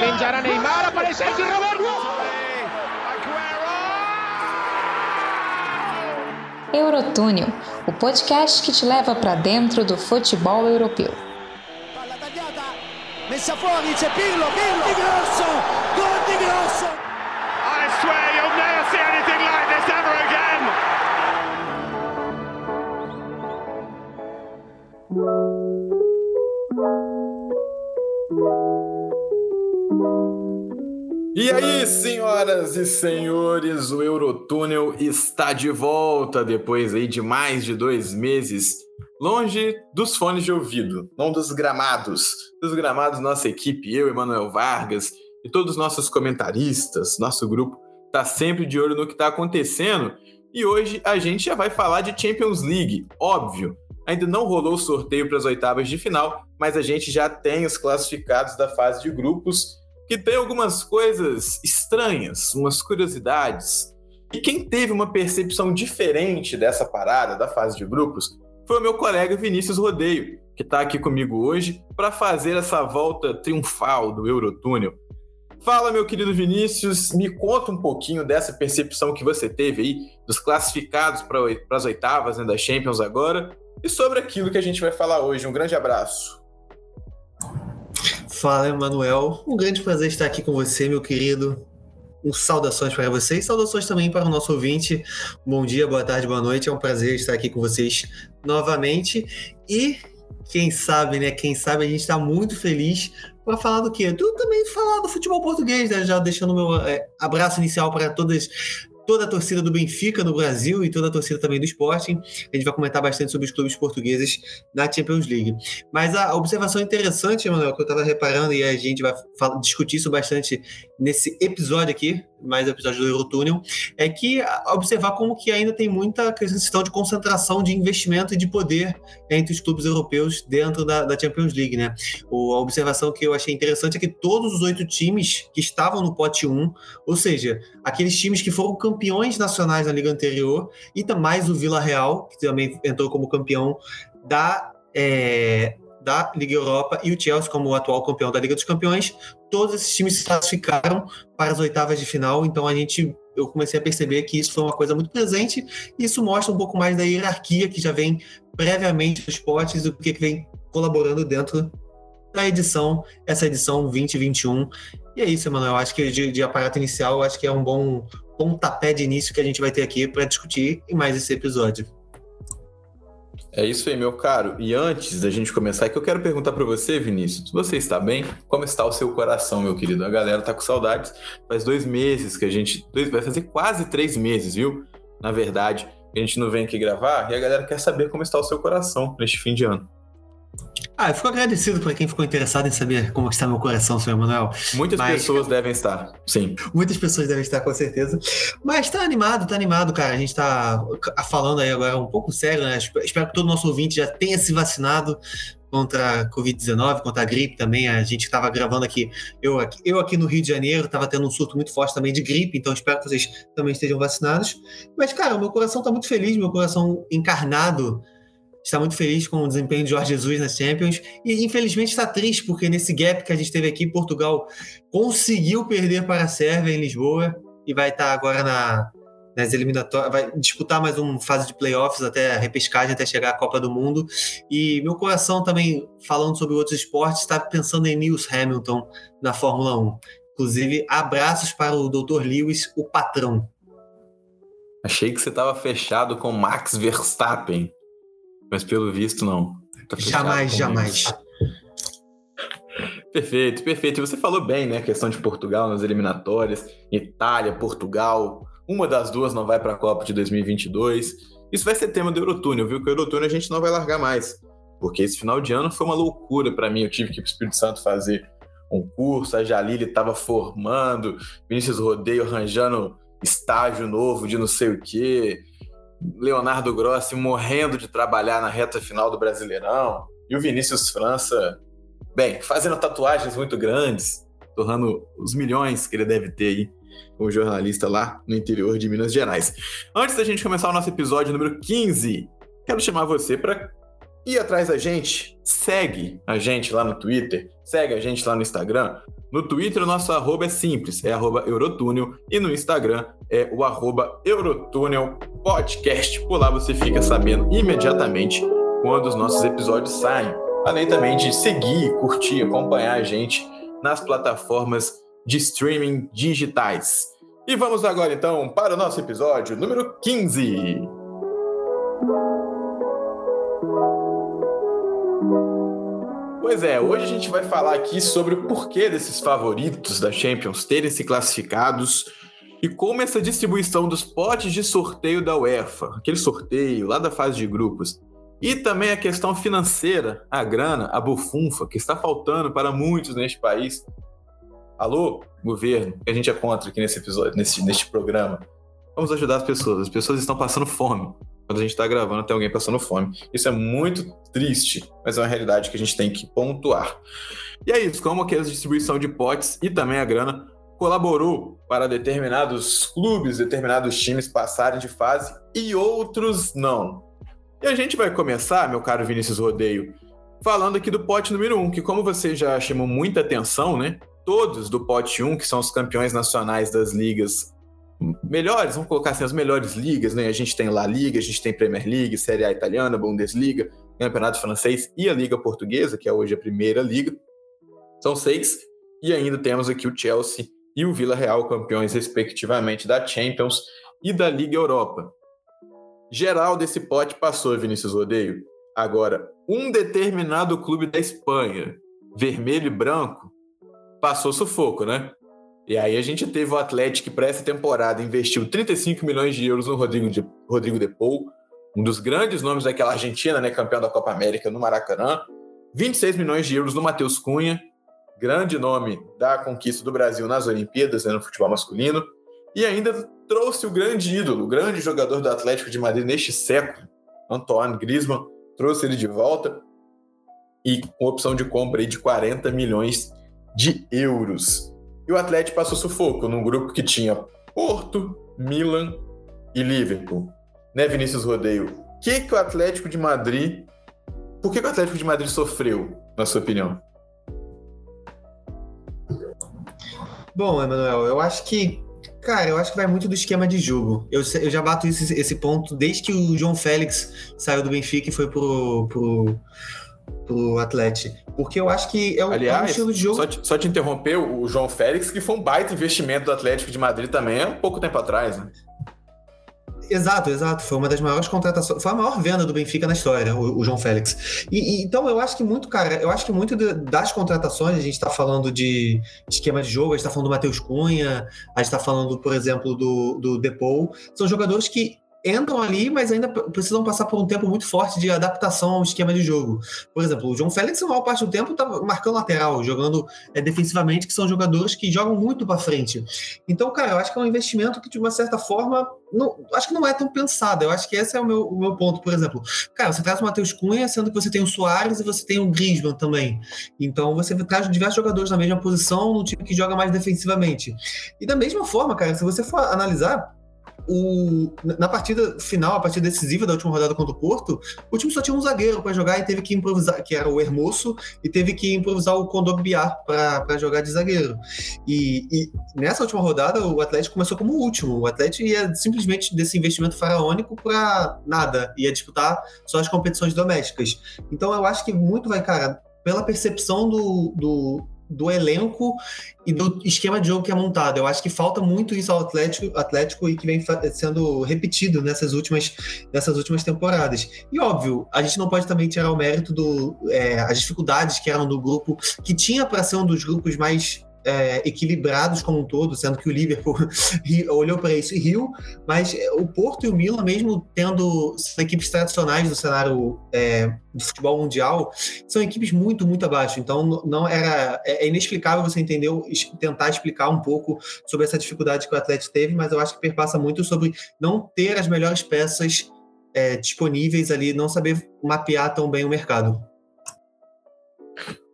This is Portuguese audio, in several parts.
Pinjará Neymar, aparece aqui Roberto. Eurotúnel, o podcast que te leva para dentro do futebol europeu. Messa fuori, c'è Pirlo, Pirlo, di grosso, gol di grosso. E aí, senhoras e senhores, o Eurotúnel está de volta depois aí de mais de dois meses longe dos fones de ouvido, não dos gramados. Dos gramados, nossa equipe, eu, Emanuel Vargas e todos os nossos comentaristas, nosso grupo, está sempre de olho no que está acontecendo. E hoje a gente já vai falar de Champions League, óbvio. Ainda não rolou o sorteio para as oitavas de final, mas a gente já tem os classificados da fase de grupos, que tem algumas coisas estranhas, umas curiosidades. E quem teve uma percepção diferente dessa parada da fase de grupos foi o meu colega Vinícius Rodeio, que está aqui comigo hoje para fazer essa volta triunfal do Eurotúnel. Fala, meu querido Vinícius, me conta um pouquinho dessa percepção que você teve aí dos classificados para as oitavas né, da Champions agora e sobre aquilo que a gente vai falar hoje. Um grande abraço. Fala, Emanuel. Um grande prazer estar aqui com você, meu querido um saudações para vocês, saudações também para o nosso ouvinte. Bom dia, boa tarde, boa noite. É um prazer estar aqui com vocês novamente. E quem sabe, né? Quem sabe a gente está muito feliz para falar do quê? Tu também falar do futebol português, né? Já deixando meu é, abraço inicial para todas toda a torcida do Benfica no Brasil e toda a torcida também do Sporting. A gente vai comentar bastante sobre os clubes portugueses na Champions League. Mas a observação interessante, Emanuel, que eu estava reparando e a gente vai discutir isso bastante nesse episódio aqui, mais episódio do Eurotúnel, é que observar como que ainda tem muita questão de concentração de investimento e de poder entre os clubes europeus dentro da, da Champions League, né? O, a observação que eu achei interessante é que todos os oito times que estavam no pote 1, ou seja, aqueles times que foram campeões nacionais na liga anterior, e mais o Vila Real, que também entrou como campeão da é, da Liga Europa e o Chelsea como o atual campeão da Liga dos Campeões, todos esses times se classificaram para as oitavas de final, então a gente eu comecei a perceber que isso foi uma coisa muito presente e isso mostra um pouco mais da hierarquia que já vem previamente dos potes do que vem colaborando dentro da edição, essa edição 2021. E é isso, Emanuel. Acho que de, de aparato inicial, acho que é um bom pontapé de início que a gente vai ter aqui para discutir em mais esse episódio. É isso aí, meu caro. E antes da gente começar, é que eu quero perguntar para você, Vinícius, você está bem? Como está o seu coração, meu querido? A galera tá com saudades. Faz dois meses que a gente. Dois, vai fazer quase três meses, viu? Na verdade, a gente não vem aqui gravar e a galera quer saber como está o seu coração neste fim de ano. Ah, eu fico agradecido para quem ficou interessado em saber como está meu coração, senhor Emanuel. Muitas Mas, pessoas devem estar, sim. Muitas pessoas devem estar, com certeza. Mas tá animado, tá animado, cara. A gente tá falando aí agora um pouco sério, né? Espero que todo nosso ouvinte já tenha se vacinado contra a Covid-19, contra a gripe também. A gente estava gravando aqui eu, aqui, eu aqui no Rio de Janeiro, estava tendo um surto muito forte também de gripe, então espero que vocês também estejam vacinados. Mas, cara, meu coração está muito feliz, meu coração encarnado está muito feliz com o desempenho de Jorge Jesus nas Champions e infelizmente está triste porque nesse gap que a gente teve aqui, Portugal conseguiu perder para a Sérvia em Lisboa e vai estar agora na, nas eliminatórias, vai disputar mais uma fase de playoffs até repescagem, até chegar à Copa do Mundo. E meu coração também, falando sobre outros esportes, está pensando em Lewis Hamilton na Fórmula 1. Inclusive, abraços para o Dr. Lewis, o patrão. Achei que você estava fechado com Max Verstappen. Mas pelo visto, não. Tá jamais, jamais. Perfeito, perfeito. E você falou bem, né? A questão de Portugal nas eliminatórias, Itália, Portugal. Uma das duas não vai para a Copa de 2022. Isso vai ser tema do Eurotúnel, viu? Que o Eurotúnel a gente não vai largar mais. Porque esse final de ano foi uma loucura para mim. Eu tive que ir para o Espírito Santo fazer um curso, a Jalili estava formando, Vinícius Rodeio arranjando estágio novo de não sei o quê. Leonardo Grossi morrendo de trabalhar na reta final do Brasileirão, e o Vinícius França, bem, fazendo tatuagens muito grandes, torrando os milhões que ele deve ter aí como jornalista lá no interior de Minas Gerais. Antes da gente começar o nosso episódio número 15, quero chamar você para ir atrás da gente, segue a gente lá no Twitter, segue a gente lá no Instagram. No Twitter, o nosso arroba é simples, é arroba Eurotúnel, e no Instagram é o arroba Eurotúnel Podcast. Por lá você fica sabendo imediatamente quando os nossos episódios saem. Além também de seguir, curtir, acompanhar a gente nas plataformas de streaming digitais. E vamos agora então para o nosso episódio número 15. Pois é, hoje a gente vai falar aqui sobre o porquê desses favoritos da Champions terem se classificados e como essa distribuição dos potes de sorteio da UEFA, aquele sorteio lá da fase de grupos, e também a questão financeira, a grana, a bufunfa, que está faltando para muitos neste país. Alô, governo, que a gente é contra aqui nesse episódio, nesse, neste programa. Vamos ajudar as pessoas. As pessoas estão passando fome. Quando a gente está gravando, tem alguém passando fome. Isso é muito triste, mas é uma realidade que a gente tem que pontuar. E é isso, como que a distribuição de potes e também a grana colaborou para determinados clubes, determinados times passarem de fase e outros não. E a gente vai começar, meu caro Vinícius Rodeio, falando aqui do pote número 1, um, que como você já chamou muita atenção, né? Todos do pote 1, um, que são os campeões nacionais das ligas melhores, vamos colocar assim, as melhores ligas, né? A gente tem La Liga, a gente tem Premier League, Série A italiana, Bundesliga, Campeonato Francês e a Liga Portuguesa, que é hoje a primeira liga. São seis. E ainda temos aqui o Chelsea e o Vila Real, campeões respectivamente da Champions e da Liga Europa. Geral desse pote passou, Vinícius Rodeio. Agora, um determinado clube da Espanha, vermelho e branco, passou sufoco, né? E aí a gente teve o Atlético para essa temporada investiu 35 milhões de euros no Rodrigo, de, Rodrigo Depou, um dos grandes nomes daquela Argentina, né, campeão da Copa América no Maracanã. 26 milhões de euros no Matheus Cunha, grande nome da conquista do Brasil nas Olimpíadas, né, no futebol masculino. E ainda trouxe o grande ídolo, o grande jogador do Atlético de Madrid neste século, Antoine Griezmann, trouxe ele de volta e com opção de compra aí de 40 milhões de euros. E o Atlético passou sufoco num grupo que tinha Porto, Milan e Liverpool. Né, Vinícius Rodeio? O que, que o Atlético de Madrid. Por que, que o Atlético de Madrid sofreu, na sua opinião? Bom, Emanuel, eu acho que Cara, eu acho que vai muito do esquema de jogo. Eu, eu já bato esse, esse ponto desde que o João Félix saiu do Benfica e foi pro, pro, pro Atlético. Porque eu acho que é um, Aliás, é um estilo de jogo. Só te, só te interromper, o João Félix, que foi um baita investimento do Atlético de Madrid também há um pouco tempo atrás, né? Exato, exato. Foi uma das maiores contratações. Foi a maior venda do Benfica na história, o, o João Félix. E, e, então eu acho que muito, cara, eu acho que muito de, das contratações, a gente está falando de esquema de jogo, a gente está falando do Matheus Cunha, a gente está falando, por exemplo, do, do Depou. São jogadores que entram ali, mas ainda precisam passar por um tempo muito forte de adaptação ao esquema de jogo. Por exemplo, o João Félix, na maior parte do tempo, está marcando lateral, jogando é, defensivamente, que são jogadores que jogam muito para frente. Então, cara, eu acho que é um investimento que, de uma certa forma, não, acho que não é tão pensado. Eu acho que esse é o meu, o meu ponto, por exemplo. Cara, você traz o Matheus Cunha, sendo que você tem o Soares e você tem o Griezmann também. Então, você traz diversos jogadores na mesma posição, no time que joga mais defensivamente. E da mesma forma, cara, se você for analisar, o, na partida final, a partida decisiva da última rodada contra o Porto, o time só tinha um zagueiro para jogar e teve que improvisar, que era o Hermoso, e teve que improvisar o Condor Biar para jogar de zagueiro. E, e, nessa última rodada, o Atlético começou como o último. O Atlético ia simplesmente desse investimento faraônico para nada, ia disputar só as competições domésticas. Então eu acho que muito vai, cara, pela percepção do, do do elenco e do esquema de jogo que é montado. Eu acho que falta muito isso ao Atlético, Atlético e que vem sendo repetido nessas últimas, nessas últimas temporadas. E óbvio, a gente não pode também tirar o mérito do é, as dificuldades que eram do grupo, que tinha para ser um dos grupos mais é, equilibrados como um todo, sendo que o Liverpool olhou para isso e riu, mas o Porto e o Milan, mesmo tendo equipes tradicionais do cenário é, do futebol mundial, são equipes muito, muito abaixo. Então não era é, é inexplicável você entender, tentar explicar um pouco sobre essa dificuldade que o Atlético teve, mas eu acho que perpassa muito sobre não ter as melhores peças é, disponíveis ali, não saber mapear tão bem o mercado.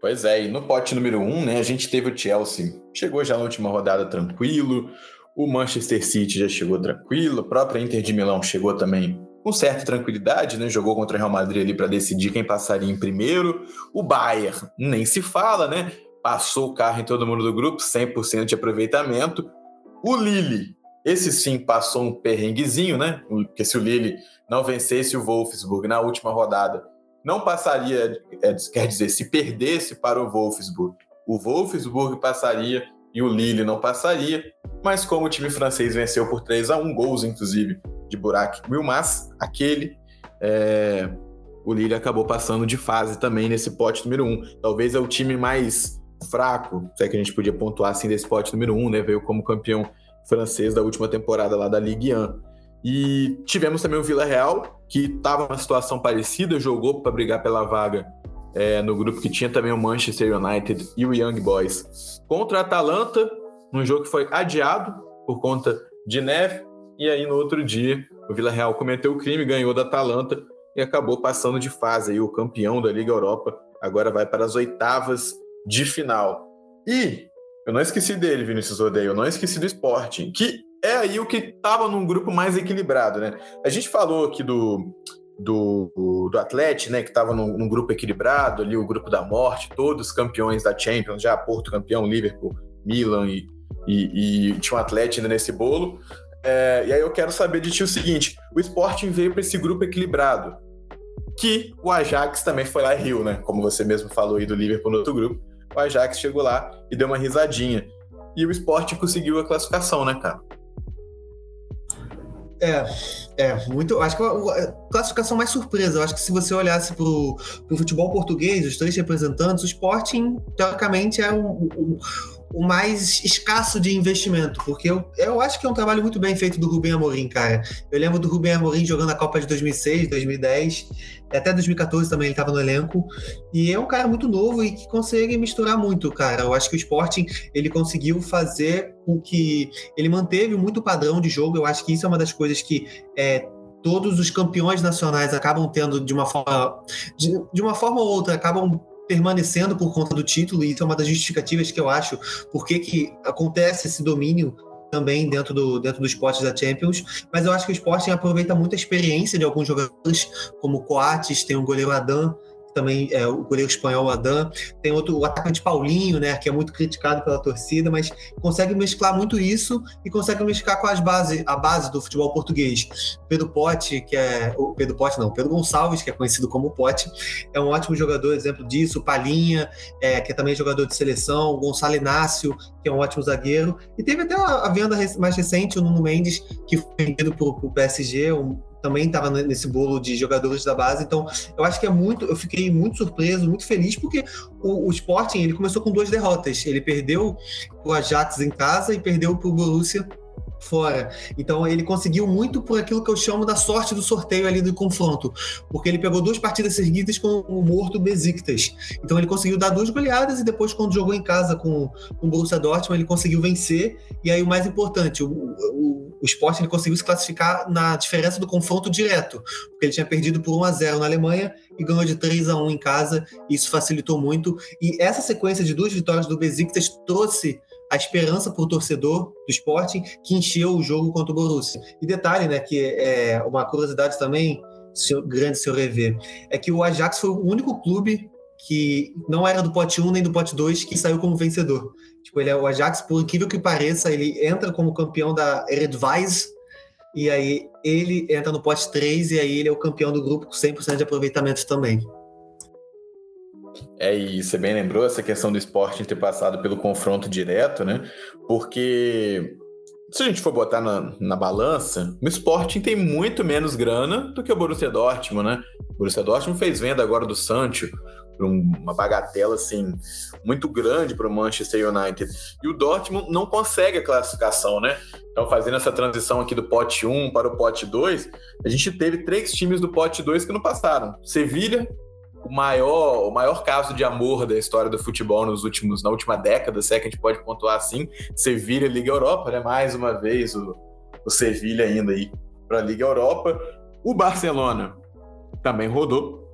Pois é, e no pote número um, né, a gente teve o Chelsea, chegou já na última rodada tranquilo, o Manchester City já chegou tranquilo, a própria Inter de Milão chegou também com certa tranquilidade, né? Jogou contra o Real Madrid ali para decidir quem passaria em primeiro. O Bayern nem se fala, né? Passou o carro em todo mundo do grupo, 100% de aproveitamento. O Lille, esse sim passou um perrenguezinho, né? Porque se o Lille não vencesse o Wolfsburg na última rodada, não passaria, é, quer dizer, se perdesse para o Wolfsburg, o Wolfsburg passaria e o Lille não passaria, mas como o time francês venceu por 3 a 1 gols, inclusive, de Burak Wilmas, aquele, é, o Lille acabou passando de fase também nesse pote número 1. Talvez é o time mais fraco, se é que a gente podia pontuar assim desse pote número 1, né? Veio como campeão francês da última temporada lá da Ligue 1. E tivemos também o Vila Real, que estava numa situação parecida, jogou para brigar pela vaga é, no grupo que tinha também o Manchester United e o Young Boys. Contra a Atalanta, um jogo que foi adiado por conta de neve, e aí no outro dia o Vila Real cometeu o crime, ganhou da Atalanta e acabou passando de fase. Aí, o campeão da Liga Europa agora vai para as oitavas de final. E eu não esqueci dele, Vinícius Odeio, eu não esqueci do Sporting, que é aí o que estava num grupo mais equilibrado, né? A gente falou aqui do, do, do Atlético, né, que estava num, num, grupo equilibrado, ali o grupo da morte, todos campeões da Champions, já Porto campeão, Liverpool, Milan e, e, e tinha um Atlético nesse bolo. É, e aí eu quero saber de ti o seguinte: o Sporting veio para esse grupo equilibrado, que o Ajax também foi lá e riu, né? Como você mesmo falou aí do Liverpool no outro grupo. O Ajax chegou lá e deu uma risadinha. E o Sporting conseguiu a classificação, né, cara? É, é, muito. Acho que a classificação mais surpresa. Eu acho que se você olhasse para o futebol português, os três representantes, o Sporting, teoricamente, é um, um o mais escasso de investimento, porque eu, eu acho que é um trabalho muito bem feito do Rubem Amorim, cara. Eu lembro do Rubem Amorim jogando a Copa de 2006, 2010, até 2014 também ele estava no elenco, e é um cara muito novo e que consegue misturar muito, cara. Eu acho que o Sporting, ele conseguiu fazer com que ele manteve muito padrão de jogo, eu acho que isso é uma das coisas que é, todos os campeões nacionais acabam tendo de uma forma de, de uma forma ou outra acabam permanecendo por conta do título, e isso é uma das justificativas que eu acho por que acontece esse domínio também dentro do, dentro dos esportes da Champions, mas eu acho que o Sporting aproveita muito a experiência de alguns jogadores, como Coates, tem o goleiro Adam, também é, o goleiro espanhol Adam, tem outro, o atacante Paulinho, né, que é muito criticado pela torcida, mas consegue mesclar muito isso e consegue mesclar com as base, a base do futebol português. Pedro Pote, que é o Pedro Pote não, Pedro Gonçalves, que é conhecido como Pote, é um ótimo jogador, exemplo disso, Palinha, é, que é também jogador de seleção, Gonçalo Inácio, que é um ótimo zagueiro, e teve até a, a venda mais recente, o Nuno Mendes, que foi vendido para o PSG, um também estava nesse bolo de jogadores da base. Então, eu acho que é muito. Eu fiquei muito surpreso, muito feliz, porque o, o Sporting ele começou com duas derrotas. Ele perdeu o Ajax em casa e perdeu para o Borussia fora. Então ele conseguiu muito por aquilo que eu chamo da sorte do sorteio ali do confronto, porque ele pegou duas partidas seguidas com o morto Besiktas. Então ele conseguiu dar duas goleadas e depois quando jogou em casa com, com o Borussia Dortmund ele conseguiu vencer. E aí o mais importante, o, o, o Sport ele conseguiu se classificar na diferença do confronto direto, porque ele tinha perdido por 1 a 0 na Alemanha e ganhou de 3 a 1 em casa. Isso facilitou muito. E essa sequência de duas vitórias do Besiktas trouxe a esperança o torcedor do Sporting que encheu o jogo contra o Borussia. E detalhe, né, que é uma curiosidade também, grande se eu rever, é que o Ajax foi o único clube que não era do pote 1 nem do pote 2 que saiu como vencedor. Tipo, ele é o Ajax, por incrível que pareça, ele entra como campeão da Eredivisie e aí ele entra no pote 3 e aí ele é o campeão do grupo com 100% de aproveitamento também. É, e você bem lembrou essa questão do esporte ter passado pelo confronto direto, né? Porque se a gente for botar na, na balança, o Sporting tem muito menos grana do que o Borussia Dortmund, né? O Borussia Dortmund fez venda agora do Sancho por uma bagatela assim muito grande para o Manchester United. E o Dortmund não consegue a classificação, né? Então, fazendo essa transição aqui do pote 1 para o pote 2, a gente teve três times do pote 2 que não passaram: Sevilha, o maior, o maior caso de amor da história do futebol nos últimos, na última década, se é que a gente pode pontuar assim, Sevilha Liga Europa, né? Mais uma vez o, o Sevilha indo aí para a Liga Europa. O Barcelona também rodou.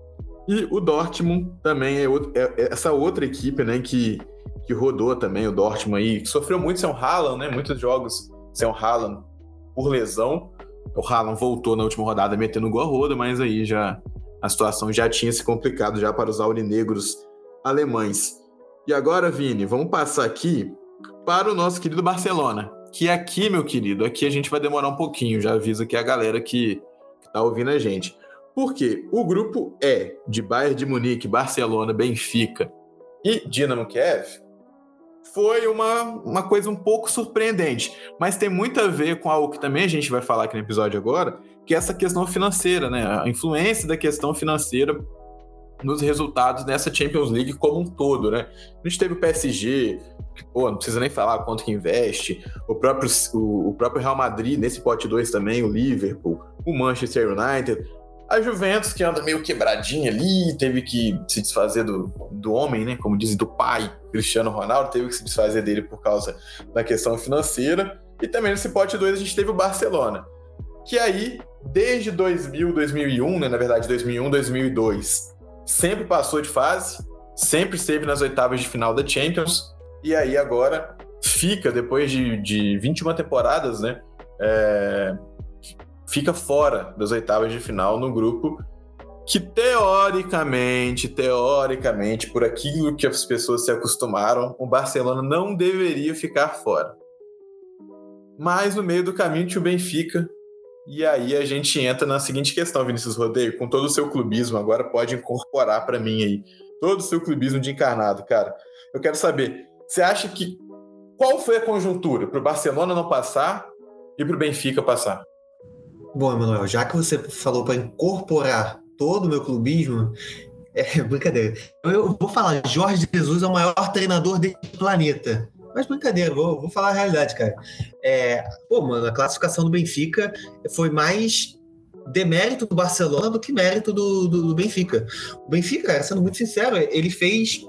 E o Dortmund também é, outro, é, é essa outra equipe, né, que, que rodou também, o Dortmund aí, que sofreu muito sem o Haaland, né? Muitos jogos sem o Haaland por lesão. O Haaland voltou na última rodada metendo gol a roda, mas aí já a situação já tinha se complicado já para os aurinegros alemães. E agora, Vini, vamos passar aqui para o nosso querido Barcelona. Que aqui, meu querido, aqui a gente vai demorar um pouquinho. Já aviso aqui a galera que, está ouvindo a gente. Porque o grupo é de Bayern de Munique, Barcelona, Benfica e Dinamo Kiev. Foi uma, uma coisa um pouco surpreendente, mas tem muito a ver com algo que também a gente vai falar aqui no episódio agora, que é essa questão financeira, né? A influência da questão financeira nos resultados dessa Champions League como um todo, né? A gente teve o PSG, que, pô, não precisa nem falar quanto que investe, o próprio, o, o próprio Real Madrid nesse pote 2 também, o Liverpool, o Manchester United, a Juventus que anda meio quebradinha ali, teve que se desfazer do, do homem, né? Como dizem, do pai, Cristiano Ronaldo, teve que se desfazer dele por causa da questão financeira. E também nesse pote 2 a gente teve o Barcelona, que aí, desde 2000, 2001, né? Na verdade, 2001, 2002, sempre passou de fase, sempre esteve nas oitavas de final da Champions, e aí agora fica, depois de, de 21 temporadas, né? É, fica fora das oitavas de final no grupo que teoricamente, teoricamente, por aquilo que as pessoas se acostumaram, o Barcelona não deveria ficar fora. Mas no meio do caminho tinha o Benfica, e aí a gente entra na seguinte questão, Vinícius Rodeio, com todo o seu clubismo, agora pode incorporar para mim aí, todo o seu clubismo de encarnado, cara. Eu quero saber, você acha que qual foi a conjuntura para o Barcelona não passar e para o Benfica passar? Bom, Emanuel, já que você falou para incorporar todo o meu clubismo, é brincadeira. Eu vou falar, Jorge Jesus é o maior treinador desse planeta. Mas brincadeira, vou, vou falar a realidade, cara. É, pô, mano, a classificação do Benfica foi mais demérito do Barcelona do que mérito do, do, do Benfica. O Benfica, cara, sendo muito sincero, ele fez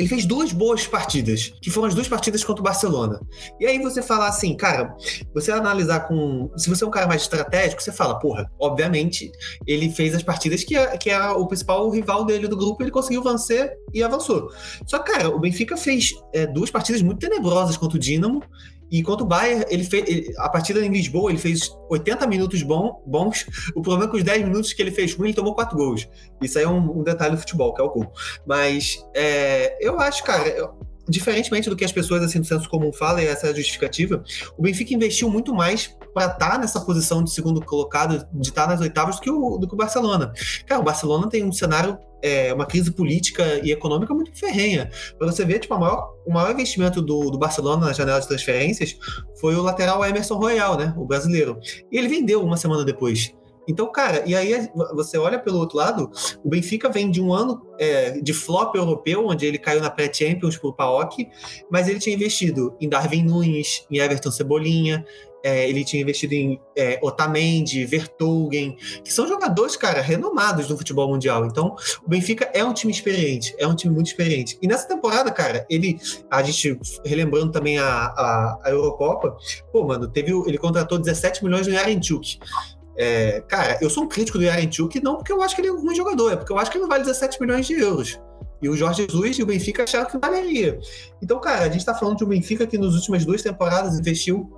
ele fez duas boas partidas, que foram as duas partidas contra o Barcelona. E aí você falar assim, cara, você analisar com. Se você é um cara mais estratégico, você fala, porra, obviamente, ele fez as partidas que é, que é o principal rival dele do grupo, ele conseguiu vencer e avançou. Só que, cara, o Benfica fez é, duas partidas muito tenebrosas contra o Dinamo e quanto o Bayern, ele fez, ele, a partida em Lisboa, ele fez 80 minutos bom, bons. O problema é que os 10 minutos que ele fez ruim, ele tomou 4 gols. Isso aí é um, um detalhe do futebol, que é o gol. Mas é, eu acho, cara, eu, diferentemente do que as pessoas assim do senso comum falam, e essa é a justificativa, o Benfica investiu muito mais para estar tá nessa posição de segundo colocado, de estar tá nas oitavas, do que o, do que o Barcelona. Cara, o Barcelona tem um cenário é, uma crise política e econômica muito ferrenha. Para você ver, tipo, maior, o maior investimento do, do, Barcelona na janela de transferências foi o lateral Emerson Royal, né? O brasileiro. E ele vendeu uma semana depois. Então, cara, e aí você olha pelo outro lado, o Benfica vem de um ano é, de flop europeu, onde ele caiu na pré-Champions por PAOK, mas ele tinha investido em Darwin Nunes, em Everton Cebolinha, é, ele tinha investido em é, Otamendi, Vertogen, que são jogadores, cara, renomados no futebol mundial. Então, o Benfica é um time experiente, é um time muito experiente. E nessa temporada, cara, ele, a gente, relembrando também a, a, a Eurocopa, pô, mano, teve, ele contratou 17 milhões do Yarenchuk. É, cara, eu sou um crítico do Yarenchuk não porque eu acho que ele é um ruim jogador, é porque eu acho que ele vale 17 milhões de euros. E o Jorge Jesus e o Benfica acharam que valeria. Então, cara, a gente está falando de um Benfica que nas últimas duas temporadas investiu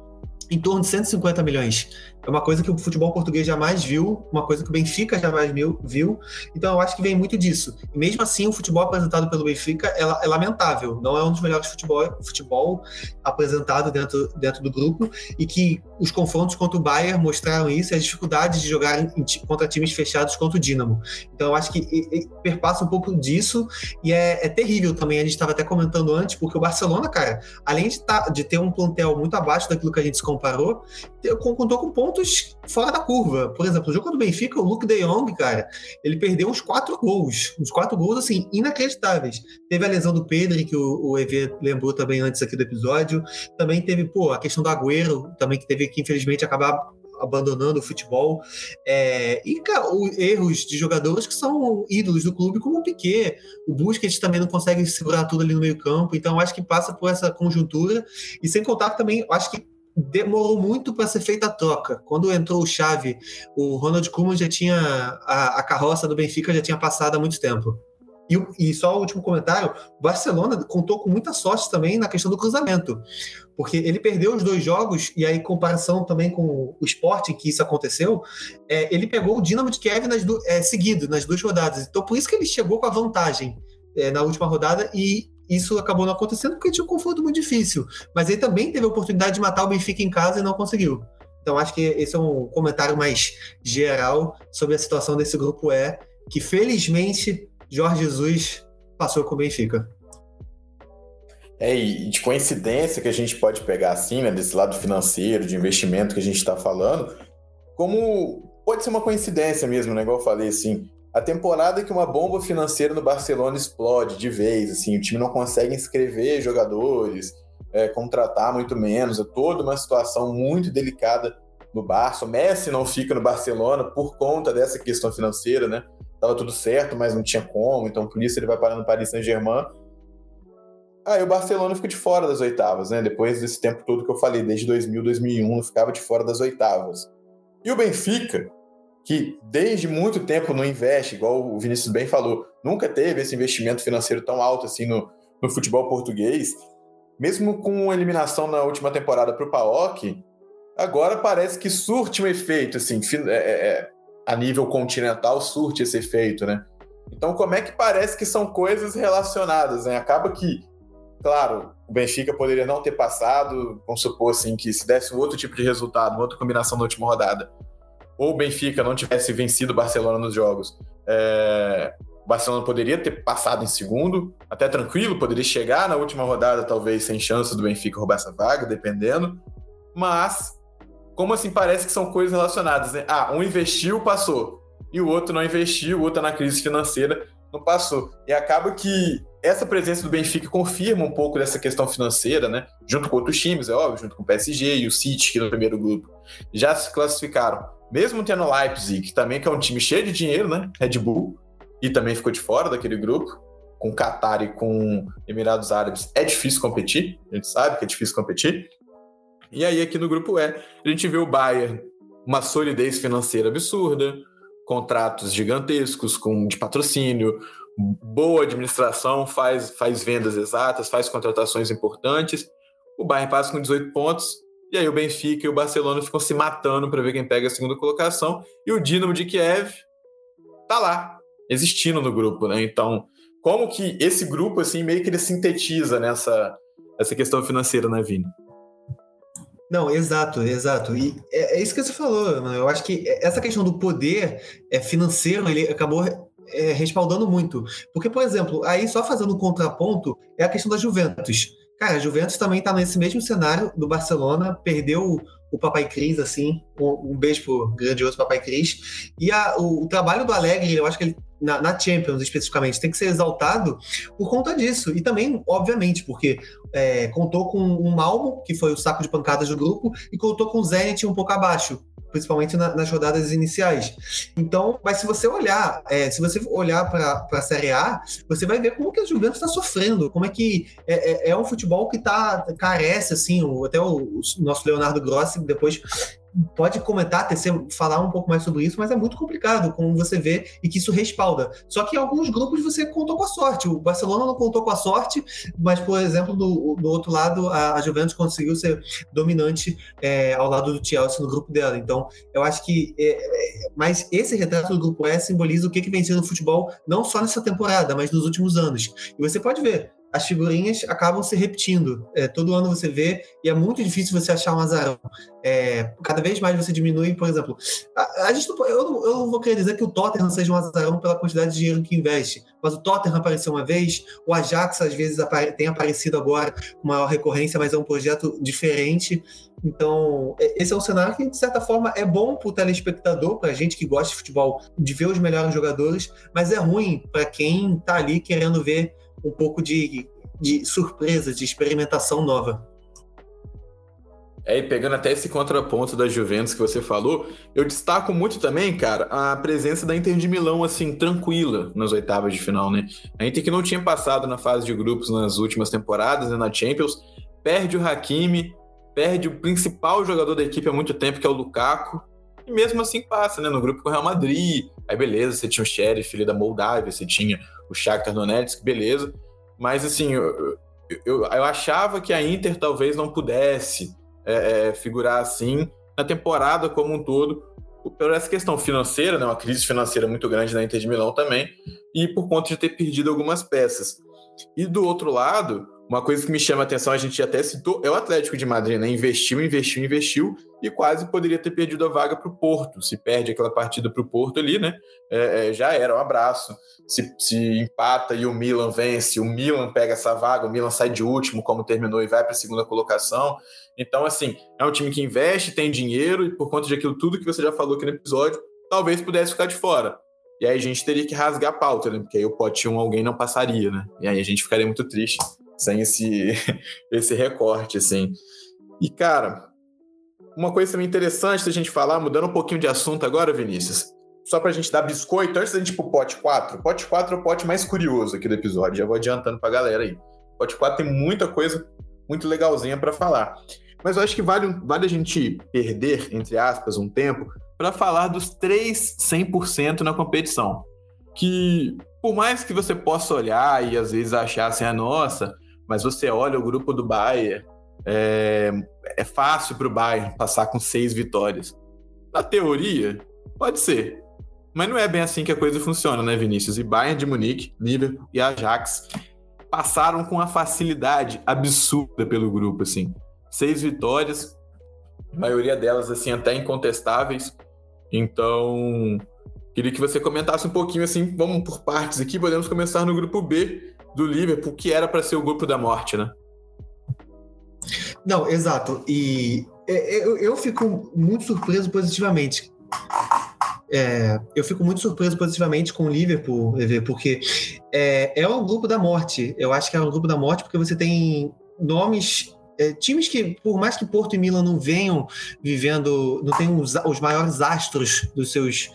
em torno de 150 milhões. É uma coisa que o futebol português jamais viu, uma coisa que o Benfica jamais viu. Então eu acho que vem muito disso. E mesmo assim, o futebol apresentado pelo Benfica é, é lamentável. Não é um dos melhores futebol, futebol apresentado dentro, dentro do grupo. E que os confrontos contra o Bayern mostraram isso e as dificuldades de jogar em, contra times fechados contra o Dinamo. Então eu acho que e, e, perpassa um pouco disso. E é, é terrível também. A gente estava até comentando antes, porque o Barcelona, cara, além de, tá, de ter um plantel muito abaixo daquilo que a gente se comparou, contou com pontos fora da curva. Por exemplo, o jogo do Benfica, o Luke de Jong, cara, ele perdeu uns quatro gols. Uns quatro gols, assim, inacreditáveis. Teve a lesão do Pedro, que o, o EV lembrou também antes aqui do episódio. Também teve, pô, a questão do Agüero, também que teve que, infelizmente, acabar abandonando o futebol. É, e cara, erros de jogadores que são ídolos do clube, como o Piquet, o Busquets também não consegue segurar tudo ali no meio campo. Então, acho que passa por essa conjuntura. E sem contar também, acho que demorou muito para ser feita a troca. Quando entrou o Chave, o Ronald Koeman já tinha a, a, carroça do Benfica já tinha passado há muito tempo. E, e só o último comentário: o Barcelona contou com muita sorte também na questão do cruzamento, porque ele perdeu os dois jogos, e aí, em comparação também com o esporte em que isso aconteceu, é, ele pegou o Dinamo de Kiev nas é, seguido, nas duas rodadas. Então, por isso que ele chegou com a vantagem é, na última rodada e isso acabou não acontecendo porque tinha um confronto muito difícil. Mas ele também teve a oportunidade de matar o Benfica em casa e não conseguiu. Então, acho que esse é um comentário mais geral sobre a situação desse grupo E, que felizmente Jorge Jesus passou com o Benfica. É, e de coincidência que a gente pode pegar assim, né, desse lado financeiro, de investimento que a gente está falando, como pode ser uma coincidência mesmo, né, igual eu falei, assim, a temporada que uma bomba financeira no Barcelona explode de vez, assim, o time não consegue inscrever jogadores, é, contratar muito menos, é toda uma situação muito delicada no Barça. O Messi não fica no Barcelona por conta dessa questão financeira, né? Tava tudo certo, mas não tinha como, então por isso ele vai parar no Paris Saint-Germain. Aí o Barcelona fica de fora das oitavas, né? Depois desse tempo todo que eu falei, desde 2000, 2001, ficava de fora das oitavas. E o Benfica, que desde muito tempo não investe, igual o Vinícius bem falou, nunca teve esse investimento financeiro tão alto assim no, no futebol português, mesmo com a eliminação na última temporada para o PAOK, agora parece que surte um efeito, assim, é, é, é a nível continental surte esse efeito, né? Então, como é que parece que são coisas relacionadas, né? Acaba que, claro, o Benfica poderia não ter passado, vamos supor assim, que se desse um outro tipo de resultado, uma outra combinação na última rodada, ou o Benfica não tivesse vencido o Barcelona nos jogos, é... o Barcelona poderia ter passado em segundo, até tranquilo, poderia chegar na última rodada, talvez sem chance do Benfica roubar essa vaga, dependendo, mas como assim parece que são coisas relacionadas, né? Ah, um investiu, passou. E o outro não investiu, o outro na crise financeira, não passou. E acaba que essa presença do Benfica confirma um pouco dessa questão financeira, né? Junto com outros times, é óbvio, junto com o PSG e o City, que no primeiro grupo já se classificaram. Mesmo tendo Leipzig, que também que é um time cheio de dinheiro, né? Red Bull, e também ficou de fora daquele grupo. Com Qatar e com Emirados Árabes é difícil competir, a gente sabe que é difícil competir. E aí, aqui no grupo E, a gente vê o Bayern, uma solidez financeira absurda, contratos gigantescos com, de patrocínio, boa administração, faz, faz vendas exatas, faz contratações importantes. O Bayern passa com 18 pontos, e aí o Benfica e o Barcelona ficam se matando para ver quem pega a segunda colocação. E o Dinamo de Kiev tá lá, existindo no grupo, né? Então, como que esse grupo, assim, meio que ele sintetiza nessa essa questão financeira, né, Vini? Não, exato, exato. E é, é, isso que você falou, mano. Eu acho que essa questão do poder é, financeiro, ele acabou é, respaldando muito. Porque, por exemplo, aí só fazendo um contraponto, é a questão da Juventus. Cara, a Juventus também está nesse mesmo cenário do Barcelona, perdeu o Papai Cris, assim, um, um beijo pro grandioso Papai Cris. E a, o, o, trabalho do Alegre, eu acho que ele na, na, Champions especificamente, tem que ser exaltado por conta disso. E também, obviamente, porque é, contou com um Malmo, que foi o saco de pancadas do grupo, e contou com o Zenit um pouco abaixo, principalmente na, nas rodadas iniciais. Então, mas se você olhar, é, se você olhar para a Série A, você vai ver como que a Juventus está sofrendo, como é que é, é, é um futebol que tá carece, assim, o, até o, o, nosso Leonardo Grossi depois pode comentar, tecer, falar um pouco mais sobre isso, mas é muito complicado, como você vê, e que isso respalda. Só que em alguns grupos você contou com a sorte. O Barcelona não contou com a sorte, mas, por exemplo, do, do outro lado, a, a Juventus conseguiu ser dominante é, ao lado do Chelsea no grupo dela. Então, eu acho que. É, é, mas esse retrato do grupo E simboliza o que, que vem sendo o futebol, não só nessa temporada, mas nos últimos anos. E você pode ver, as figurinhas acabam se repetindo. É, todo ano você vê, e é muito difícil você achar um azarão. É, cada vez mais você diminui, por exemplo. A, a gente não, eu, não, eu não vou querer dizer que o Tottenham seja um azarão pela quantidade de dinheiro que investe, mas o Tottenham apareceu uma vez, o Ajax às vezes apare, tem aparecido agora com maior recorrência, mas é um projeto diferente. Então, esse é um cenário que, de certa forma, é bom para o telespectador, para a gente que gosta de futebol, de ver os melhores jogadores, mas é ruim para quem está ali querendo ver um pouco de, de surpresa, de experimentação nova. É, e pegando até esse contraponto da Juventus que você falou, eu destaco muito também, cara, a presença da Inter de Milão, assim, tranquila nas oitavas de final, né? A Inter que não tinha passado na fase de grupos nas últimas temporadas, né, na Champions, perde o Hakimi, perde o principal jogador da equipe há muito tempo, que é o Lukaku, e mesmo assim passa, né? No grupo com o Real Madrid, aí beleza, você tinha o Sheriff ali da Moldávia, você tinha o Shakhtar Donetsk, beleza. Mas assim, eu, eu, eu achava que a Inter talvez não pudesse é, é, figurar assim na temporada como um todo, por essa questão financeira, né, uma crise financeira muito grande na Inter de Milão também, e por conta de ter perdido algumas peças. E do outro lado, uma coisa que me chama a atenção, a gente até citou, é o Atlético de Madrid, né? Investiu, investiu, investiu e quase poderia ter perdido a vaga para o Porto. Se perde aquela partida para o Porto ali, né? É, é, já era um abraço. Se, se empata e o Milan vence, o Milan pega essa vaga, o Milan sai de último, como terminou, e vai para a segunda colocação. Então, assim, é um time que investe, tem dinheiro, e por conta de aquilo tudo que você já falou aqui no episódio, talvez pudesse ficar de fora. E aí a gente teria que rasgar a pauta, né? Porque aí o pote 1 alguém não passaria, né? E aí a gente ficaria muito triste sem esse, esse recorte, assim. E, cara, uma coisa também interessante da gente falar, mudando um pouquinho de assunto agora, Vinícius, só pra gente dar biscoito, antes da gente ir pro pote 4, o pote 4 é o pote mais curioso aqui do episódio, já vou adiantando pra galera aí. Pote 4 tem muita coisa muito legalzinha para falar. Mas eu acho que vale, vale a gente perder, entre aspas, um tempo para falar dos três 100% na competição. Que, por mais que você possa olhar e às vezes achar assim, ah, nossa, mas você olha o grupo do Bayern, é, é fácil para o Bayern passar com seis vitórias. Na teoria, pode ser. Mas não é bem assim que a coisa funciona, né, Vinícius? E Bayern de Munique, Liverpool e Ajax passaram com uma facilidade absurda pelo grupo, assim. Seis vitórias, a maioria delas, assim, até incontestáveis. Então, queria que você comentasse um pouquinho, assim, vamos por partes aqui, podemos começar no grupo B, do Liverpool, que era para ser o grupo da morte, né? Não, exato. E é, é, eu, eu fico muito surpreso positivamente. É, eu fico muito surpreso positivamente com o Liverpool, porque é, é um grupo da morte. Eu acho que é um grupo da morte porque você tem nomes é, times que, por mais que Porto e Milan não venham vivendo, não tenham os, os maiores astros dos seus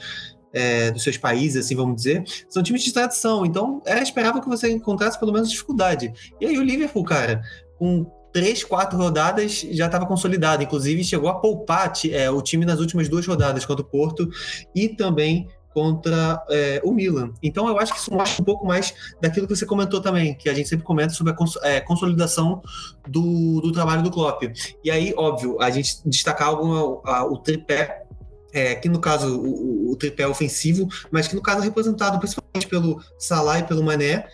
é, dos seus países, assim vamos dizer, são times de tradição. Então era esperável que você encontrasse pelo menos dificuldade. E aí o Liverpool, cara, com três, quatro rodadas já estava consolidado. Inclusive chegou a poupar é, o time nas últimas duas rodadas contra o Porto e também contra é, o Milan. Então eu acho que isso mostra um pouco mais daquilo que você comentou também, que a gente sempre comenta sobre a cons é, consolidação do, do, trabalho do Klopp. E aí, óbvio, a gente destacar algum, a, o tripé é, que no caso o, o, tripé ofensivo, mas que no caso é representado principalmente pelo Salah e pelo Mané,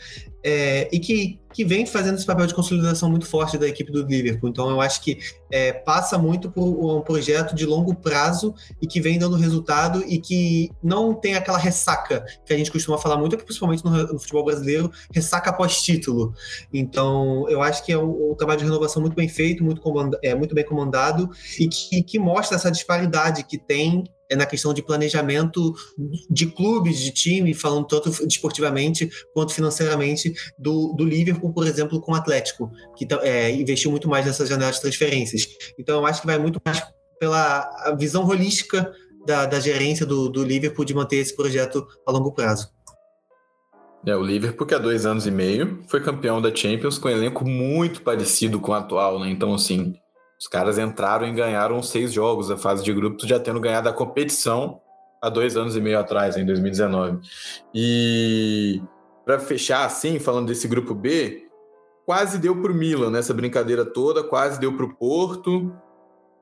é, e que, que vem fazendo esse papel de consolidação muito forte da equipe do Liverpool. Então eu acho que é, passa muito por um projeto de longo prazo e que vem dando resultado e que não tem aquela ressaca que a gente costuma falar muito, principalmente no, no futebol brasileiro, ressaca após título. Então eu acho que é um, um trabalho de renovação muito bem feito, muito, comanda, é, muito bem comandado e que, que mostra essa disparidade que tem é na questão de planejamento de clubes, de time, falando tanto desportivamente quanto financeiramente, do, do Liverpool, por exemplo, com o Atlético, que é, investiu muito mais nessas janelas de transferências. Então, eu acho que vai muito mais pela visão holística da, da gerência do, do Liverpool de manter esse projeto a longo prazo. É, o Liverpool, que há dois anos e meio, foi campeão da Champions com um elenco muito parecido com o atual, né? Então, assim, os caras entraram e ganharam seis jogos da fase de grupos, já tendo ganhado a competição há dois anos e meio atrás, em 2019. E para fechar assim, falando desse grupo B, quase deu para o Milan nessa brincadeira toda, quase deu para o Porto,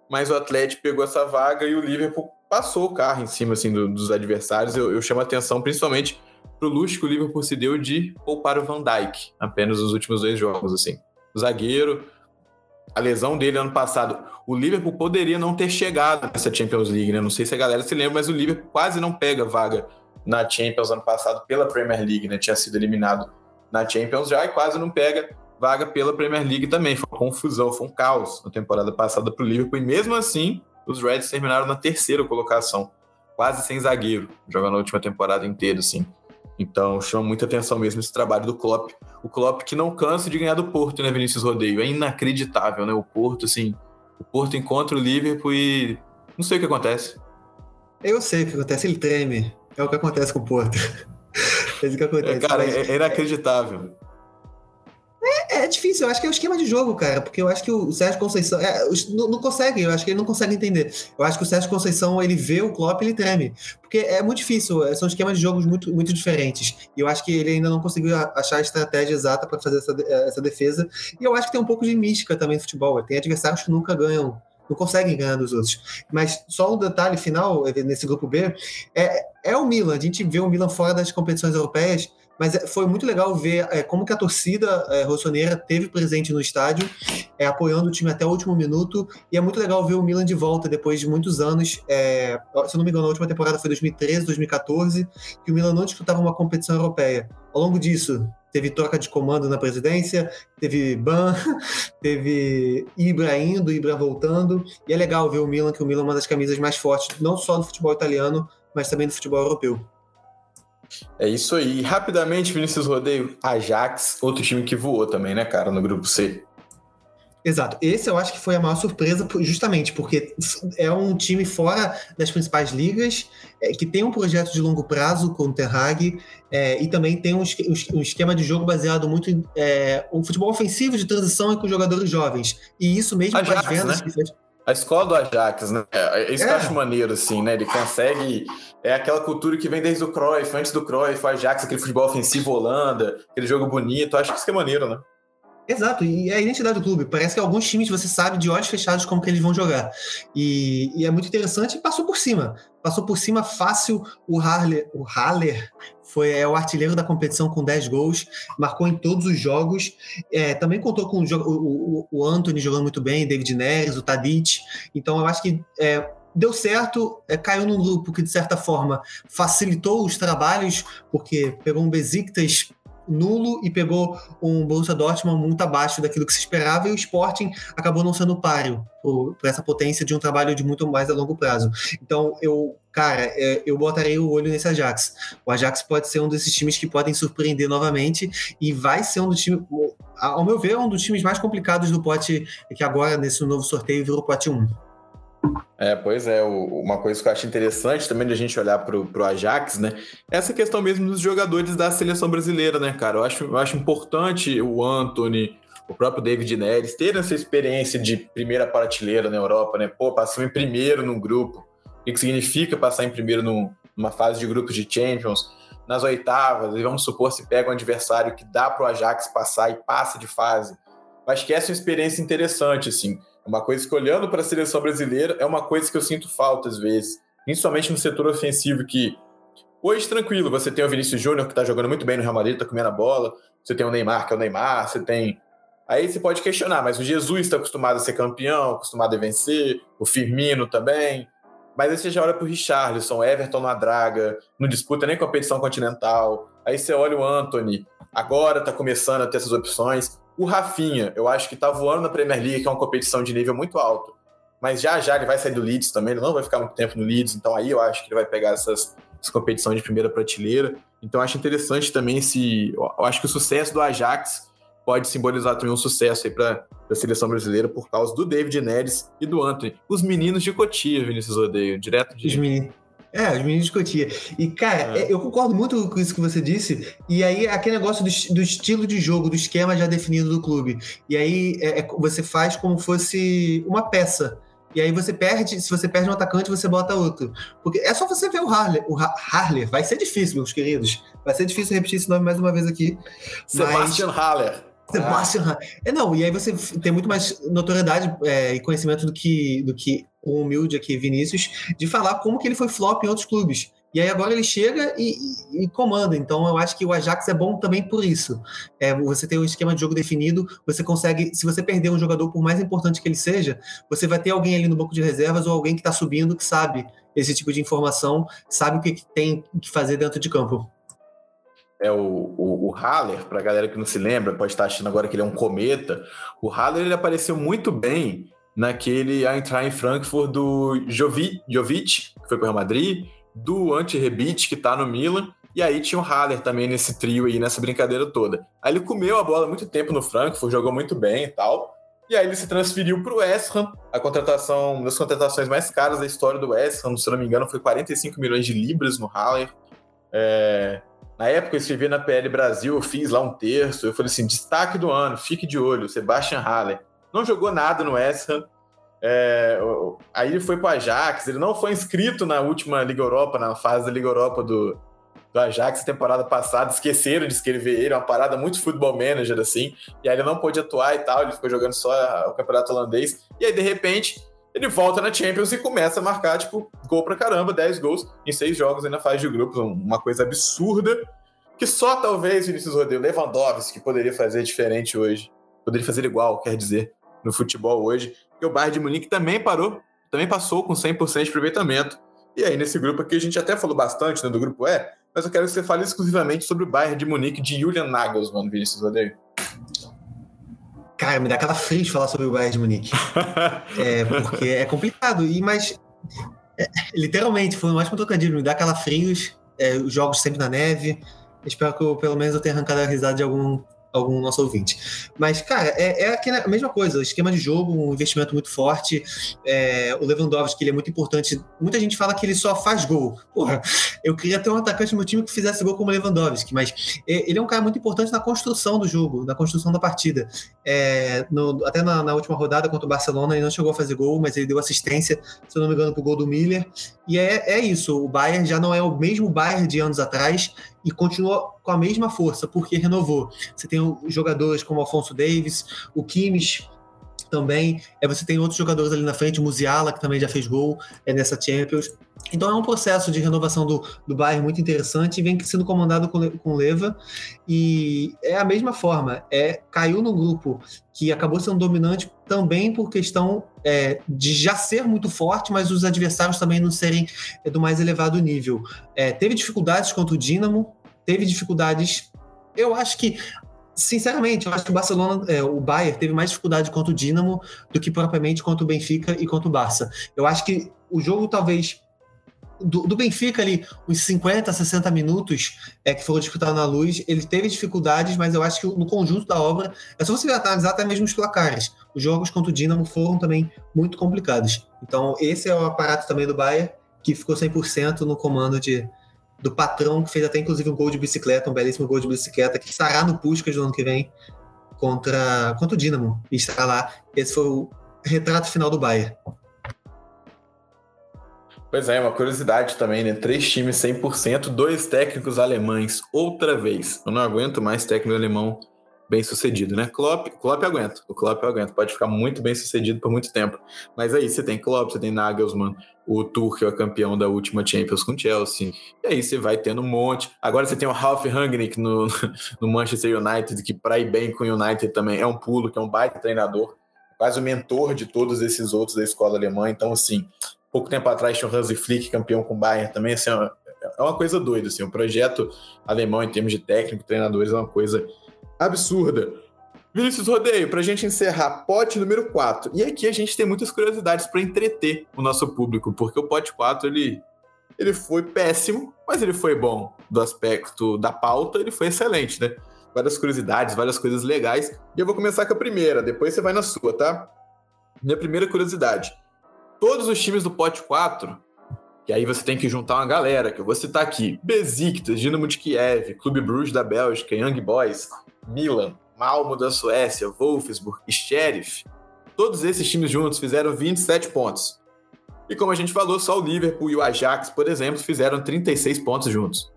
mas o Atlético pegou essa vaga e o Liverpool passou o carro em cima assim, do, dos adversários. Eu, eu chamo a atenção principalmente para o luxo que o Liverpool se deu de poupar o Van Dijk apenas nos últimos dois jogos. assim. O zagueiro a lesão dele ano passado, o Liverpool poderia não ter chegado nessa Champions League, né? Não sei se a galera se lembra, mas o Liverpool quase não pega vaga na Champions ano passado pela Premier League, né? Tinha sido eliminado na Champions já e quase não pega vaga pela Premier League também. Foi uma confusão, foi um caos na temporada passada para o Liverpool e mesmo assim os Reds terminaram na terceira colocação, quase sem zagueiro, jogando a última temporada inteira, assim. Então chama muita atenção mesmo esse trabalho do Klopp. O Klopp que não cansa de ganhar do Porto, né, Vinícius Rodeio? É inacreditável, né? O Porto, assim, o Porto encontra o Liverpool e não sei o que acontece. Eu sei o que acontece, ele treme. É o que acontece com o Porto. é o que acontece. É, cara, é, é inacreditável. É, difícil, eu acho que é o esquema de jogo, cara, porque eu acho que o Sérgio Conceição é, não, não, consegue, eu acho que ele não consegue entender. Eu acho que o Sérgio Conceição, ele vê o Klopp, ele treme, porque é muito difícil, é, são esquemas de jogos muito, muito diferentes, e eu acho que ele ainda não conseguiu achar a estratégia exata para fazer essa, essa defesa, e eu acho que tem um pouco de mística também no futebol, tem adversários que nunca ganham não conseguem ganhar dos outros. Mas só um detalhe final nesse grupo B é, é o Milan. A gente vê o Milan fora das competições europeias mas é, foi muito legal ver é, como que a torcida é, rossoneira teve presente no estádio, é, apoiando o time até o último minuto, e é muito legal ver o Milan de volta depois de muitos anos, é, se eu não me engano, a última temporada foi 2013, 2014, que o Milan não disputava uma competição europeia. Ao longo disso, teve troca de comando na presidência, teve Ban, teve Ibra indo, Ibra voltando, e é legal ver o Milan, que o Milan é uma das camisas mais fortes, não só do futebol italiano, mas também do futebol europeu. É isso aí. Rapidamente, Vinícius Rodeio, Ajax, outro time que voou também, né, cara, no grupo C. Exato. Esse eu acho que foi a maior surpresa, justamente porque é um time fora das principais ligas, é, que tem um projeto de longo prazo com o Terhag, é, e também tem um, um, esquema de jogo baseado muito em é, um futebol ofensivo de transição e com jogadores jovens. E isso mesmo Ajax, com as vendas né? que fez. A escola do Ajax, né? É, é isso é. que eu acho maneiro, assim, né? Ele consegue. É aquela cultura que vem desde o Cruyff, antes do Cruyff, o Ajax, aquele futebol ofensivo Holanda, aquele jogo bonito. Eu acho que isso que é maneiro, né? Exato, e é a identidade do clube. Parece que alguns times você sabe de olhos fechados como que eles vão jogar. E, e é muito interessante e passou por cima. Passou por cima fácil o Harler, o Haller foi é, o artilheiro da competição com 10 gols, marcou em todos os jogos. É, também contou com o, o, o, Anthony jogando muito bem, David Neres, o Tadic. Então eu acho que é, deu certo, é, caiu num grupo que, de certa forma, facilitou os trabalhos, porque pegou um Besiktas nulo e pegou um Borussia Dortmund muito abaixo daquilo que se esperava e o Sporting acabou não sendo páreo por essa potência de um trabalho de muito mais a longo prazo. Então, eu, cara, é, eu botarei o olho nesse Ajax. O Ajax pode ser um desses times que podem surpreender novamente e vai ser um dos times, ao meu ver, um dos times mais complicados do pote que agora, nesse novo sorteio, virou pote 1. É, pois é, uma coisa que eu acho interessante também de a gente olhar pro, pro Ajax, né? Essa questão mesmo dos jogadores da seleção brasileira, né, cara? Eu acho, eu acho importante o Anthony, o próprio David Neres, terem essa experiência de primeira prateleira na Europa, né? Pô, passou em primeiro num grupo. O que significa passar em primeiro num, numa fase de grupos de Champions? Nas oitavas, e vamos supor, se pega um adversário que dá pro Ajax passar e passa de fase. Eu acho que essa é uma experiência interessante, assim. Uma coisa que, olhando para a seleção brasileira, é uma coisa que eu sinto falta às vezes, principalmente no setor ofensivo, que hoje, tranquilo, você tem o Vinícius Júnior, que está jogando muito bem no Real Madrid, está comendo a bola, você tem o Neymar, que é o Neymar, você tem. Aí você pode questionar, mas o Jesus está acostumado a ser campeão, acostumado a vencer, o Firmino também. Mas aí você já olha para o Richarlison, Everton na draga, não disputa nem competição continental. Aí você olha o Anthony, agora está começando a ter essas opções. O Rafinha, eu acho que tá voando na Premier League, que é uma competição de nível muito alto. Mas já já ele vai sair do Leeds também, ele não vai ficar muito tempo no Leeds, então aí eu acho que ele vai pegar essas, essas competições de primeira prateleira. Então eu acho interessante também esse. Eu acho que o sucesso do Ajax pode simbolizar também um sucesso aí para a seleção brasileira por causa do David Neres e do Anthony. Os meninos de Cotia, Vinícius Odeio, direto de. Os meninos. É, os meninos de Cotia. E, cara, é. eu concordo muito com isso que você disse. E aí, aquele negócio do, do estilo de jogo, do esquema já definido do clube. E aí, é, é, você faz como fosse uma peça. E aí você perde, se você perde um atacante, você bota outro. Porque é só você ver o Harley. O Harley vai ser difícil, meus queridos. Vai ser difícil repetir esse nome mais uma vez aqui. Sebastian mas... Haller. Sebastian ah. É, não, e aí você tem muito mais notoriedade é, e conhecimento do que, do que o humilde aqui, Vinícius, de falar como que ele foi flop em outros clubes. E aí agora ele chega e, e, e, comanda. Então eu acho que o Ajax é bom também por isso. É, você tem um esquema de jogo definido, você consegue. Se você perder um jogador, por mais importante que ele seja, você vai ter alguém ali no banco de reservas ou alguém que está subindo que sabe esse tipo de informação, sabe o que, tem que fazer dentro de campo é o, o, o Haller, para a galera que não se lembra, pode estar achando agora que ele é um cometa. O Haller ele apareceu muito bem naquele Eintracht Frankfurt do Jovic, Jovic, que foi para o Real Madrid, do Ante Rebic, que está no Milan, e aí tinha o Haller também nesse trio aí, nessa brincadeira toda. Aí ele comeu a bola muito tempo no Frankfurt, jogou muito bem e tal. E aí ele se transferiu para o West Ham, a contratação, uma das contratações mais caras da história do West Ham, se não me engano, foi 45 milhões de libras no Haller. É, Na época eu escrevi na PL Brasil, eu fiz lá um texto, eu falei assim, destaque do ano, fique de olho, Sebastian Haller. Não jogou nada no West Ham, é, aí ele foi para o Ajax, ele não foi inscrito na última Liga Europa, na fase da Liga Europa do, do Ajax temporada passada, esqueceram de escrever ele, uma parada muito futebol manager assim, e aí ele não pôde atuar e tal, ele ficou jogando só o campeonato holandês, e aí de repente ele volta na Champions e começa a marcar, tipo, gol pra caramba, 10 gols em 6 jogos aí na fase de grupos, uma coisa absurda, que só talvez Vinícius Rodeio Lewandowski poderia fazer diferente hoje, poderia fazer igual, quer dizer, no futebol hoje, porque o Bayern de Munique também parou, também passou com 100% de aproveitamento. E aí, nesse grupo aqui, a gente até falou bastante né, do grupo E, mas eu quero que você fale exclusivamente sobre o Bayern de Munique de Julian Nagelsmann, Vinícius Rodeio. Cara, me dá aquela fria de falar sobre o Bayern de Munique. é, porque é complicado, e mas é, literalmente, foi um ótimo trocadilho, me dá aquela frios, é, os jogos sempre na neve. Espero que eu, pelo menos eu tenha arrancado a risada de algum algum nosso ouvinte. Mas, cara, é, é a mesma coisa, esquema de jogo, um investimento muito forte. É, o Lewandowski, ele é muito importante. Muita gente fala que ele só faz gol. Porra, eu queria ter um atacante no meu time que fizesse gol como o Lewandowski, mas ele é um cara muito importante na construção do jogo, na construção da partida. É, no, até na, na, última rodada contra o Barcelona, ele não chegou a fazer gol, mas ele deu assistência, se eu não me engano, pro gol do Miller. E é, é isso, o Bayern já não é o mesmo Bayern de anos atrás, e continua com a mesma força, porque renovou. Você tem jogadores como Alfonso Davis, o Kimmich também, é, você tem outros jogadores ali na frente, o Musiala, que também já fez gol é, nessa Champions. Então é um processo de renovação do, do Bayern muito interessante e vem sendo comandado com, com Leva. E é a mesma forma, é caiu no grupo que acabou sendo dominante também por questão é, de já ser muito forte, mas os adversários também não serem é, do mais elevado nível. É, teve dificuldades contra o Dinamo, teve dificuldades. Eu acho que Sinceramente, eu acho que o Barcelona, é, o Bayern teve mais dificuldade contra o Dinamo do que propriamente contra o Benfica e contra o Barça. Eu acho que o jogo talvez do, do, Benfica ali, uns 50, 60 minutos é, que foram disputados na luz, ele teve dificuldades, mas eu acho que no conjunto da obra, é só você analisar até mesmo os placares. Os jogos contra o Dinamo foram também muito complicados. Então, esse é o aparato também do Bayern, que ficou 100% no comando de, do patrão, que fez até inclusive um gol de bicicleta, um belíssimo gol de bicicleta, que estará no Puskas no ano que vem contra, contra o Dinamo. E estará lá. Esse foi o retrato final do Bayern. Pois é, uma curiosidade também, né? Três times 100%, dois técnicos alemães, outra vez. Eu não aguento mais técnico alemão bem sucedido, né? Klopp, Klopp aguenta, o Klopp aguenta, pode ficar muito bem sucedido por muito tempo. Mas aí você tem Klopp, você tem Nagelsmann, o Tuchel é campeão da última Champions com Chelsea, e aí você vai tendo um monte. Agora você tem o Ralf Rangnick no, no Manchester United, que para ir bem com o United também é um pulo, que é um baita treinador, quase o mentor de todos esses outros da escola alemã. Então, assim, pouco tempo atrás tinha o Hansi Flick, campeão com o Bayern também, assim, é uma coisa doida, assim, o um projeto alemão em termos de técnico, treinadores, é uma coisa absurda. Vinícius Rodeio, para a gente encerrar, pote número 4. E aqui a gente tem muitas curiosidades para entreter o nosso público, porque o pote 4 ele, ele foi péssimo, mas ele foi bom do aspecto da pauta, ele foi excelente, né? Várias curiosidades, várias coisas legais. E eu vou começar com a primeira, depois você vai na sua, tá? Minha primeira curiosidade. Todos os times do pote 4, que aí você tem que juntar uma galera, que eu vou citar aqui: Besiktas, Dinamo de Kiev, Clube Bruges da Bélgica, Young Boys, Milan, Malmo da Suécia, Wolfsburg e Sheriff, todos esses times juntos fizeram 27 pontos. E como a gente falou, só o Liverpool e o Ajax, por exemplo, fizeram 36 pontos juntos.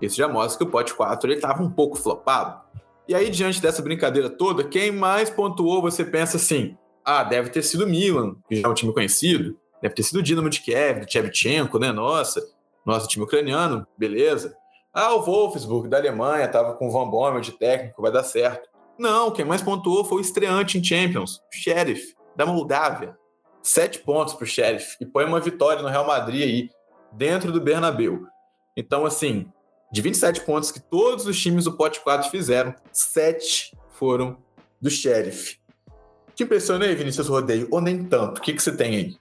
Isso já mostra que o pote 4 estava um pouco flopado. E aí, diante dessa brincadeira toda, quem mais pontuou, você pensa assim: ah, deve ter sido o Milan, que já é um time conhecido, deve ter sido o Dinamo de Kiev, do Shevchenko, né? Nossa, nosso time ucraniano, beleza. Ah, o Wolfsburg da Alemanha estava com o Van Bommel de técnico, vai dar certo. Não, quem mais pontuou foi o estreante em Champions, o Sheriff, da Moldávia. Sete pontos para o Sheriff e põe uma vitória no Real Madrid aí, dentro do Bernabeu. Então, assim, de 27 pontos que todos os times do Pote 4 fizeram, sete foram do Sheriff. Te impressionei, Vinícius Rodeio, ou nem tanto? O que, que você tem aí?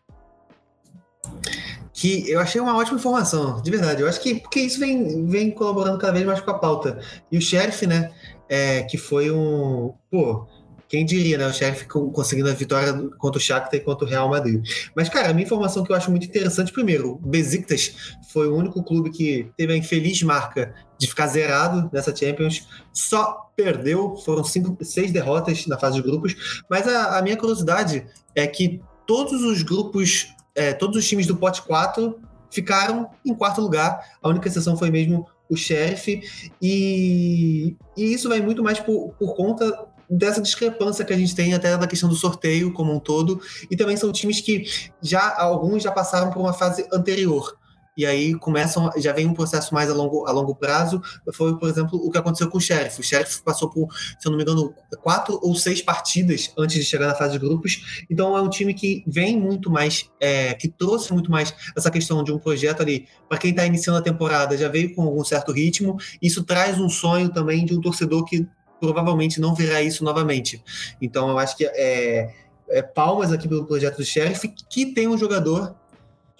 Que eu achei uma ótima informação, de verdade. Eu acho que porque isso vem, vem colaborando cada vez mais com a pauta. E o Sheriff, né, é, que foi um. Pô, Quem diria, né? O Sheriff conseguindo a vitória contra o Shakhtar e contra o Real Madrid. Mas, cara, a minha informação que eu acho muito interessante, primeiro, o Besiktas foi o único clube que teve a infeliz marca de ficar zerado nessa Champions. Só perdeu, foram cinco, seis derrotas na fase de grupos. Mas a, a minha curiosidade é que todos os grupos, é, todos os times do pote 4 ficaram em quarto lugar. A única exceção foi mesmo o Sheriff. E, e isso vai muito mais por, por conta dessa discrepância que a gente tem até da questão do sorteio como um todo, e também são times que já alguns já passaram por uma fase anterior e aí começam, já vem um processo mais a longo, a longo prazo. Foi, por exemplo, o que aconteceu com o Sheriff. O Sheriff passou por, se eu não me engano, quatro ou seis partidas antes de chegar na fase de grupos. Então é um time que vem muito mais, é, que trouxe muito mais essa questão de um projeto ali. Para quem está iniciando a temporada, já veio com algum certo ritmo. Isso traz um sonho também de um torcedor que provavelmente não verá isso novamente. Então eu acho que é, é palmas aqui pelo projeto do Sheriff, que tem um jogador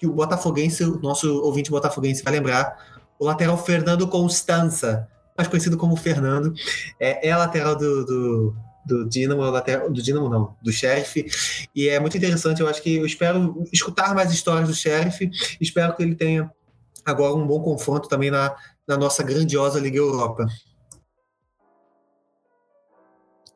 que o Botafoguense, o nosso ouvinte botafoguense vai lembrar, o lateral Fernando Constança, mais conhecido como Fernando, é, é lateral do, do, do Dinamo, lateral, do Dinamo não, do Sheriff, e é muito interessante, eu acho que eu espero escutar mais histórias do Sheriff, espero que ele tenha agora um bom confronto também na, na nossa grandiosa Liga Europa.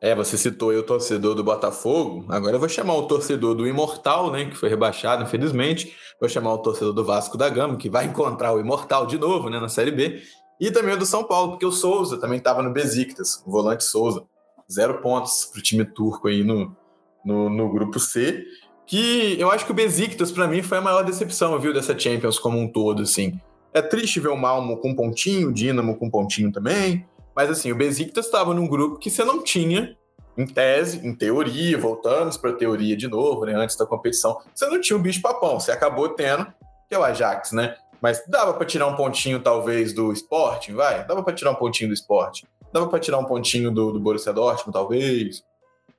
É, você citou aí o torcedor do Botafogo. Agora eu vou chamar o torcedor do Imortal, né? Que foi rebaixado, infelizmente. Vou chamar o torcedor do Vasco da Gama, que vai encontrar o Imortal de novo, né? Na Série B. E também o do São Paulo, porque o Souza também estava no Besiktas, o volante Souza. Zero pontos para o time turco aí no, no, no, grupo C. Que eu acho que o Besiktas, para mim, foi a maior decepção, viu, dessa Champions como um todo, assim. É triste ver o Malmo com pontinho, o Dinamo com pontinho também. Mas assim, o Besiktas estava num grupo que você não tinha, em tese, em teoria, voltamos para a teoria de novo, né, antes da competição, você não tinha um bicho papão, você acabou tendo, que é o Ajax, né? Mas dava para tirar um pontinho, talvez, do Sporting, vai? Dava para tirar um pontinho do Sporting. Dava para tirar um pontinho do, do Borussia Dortmund, talvez.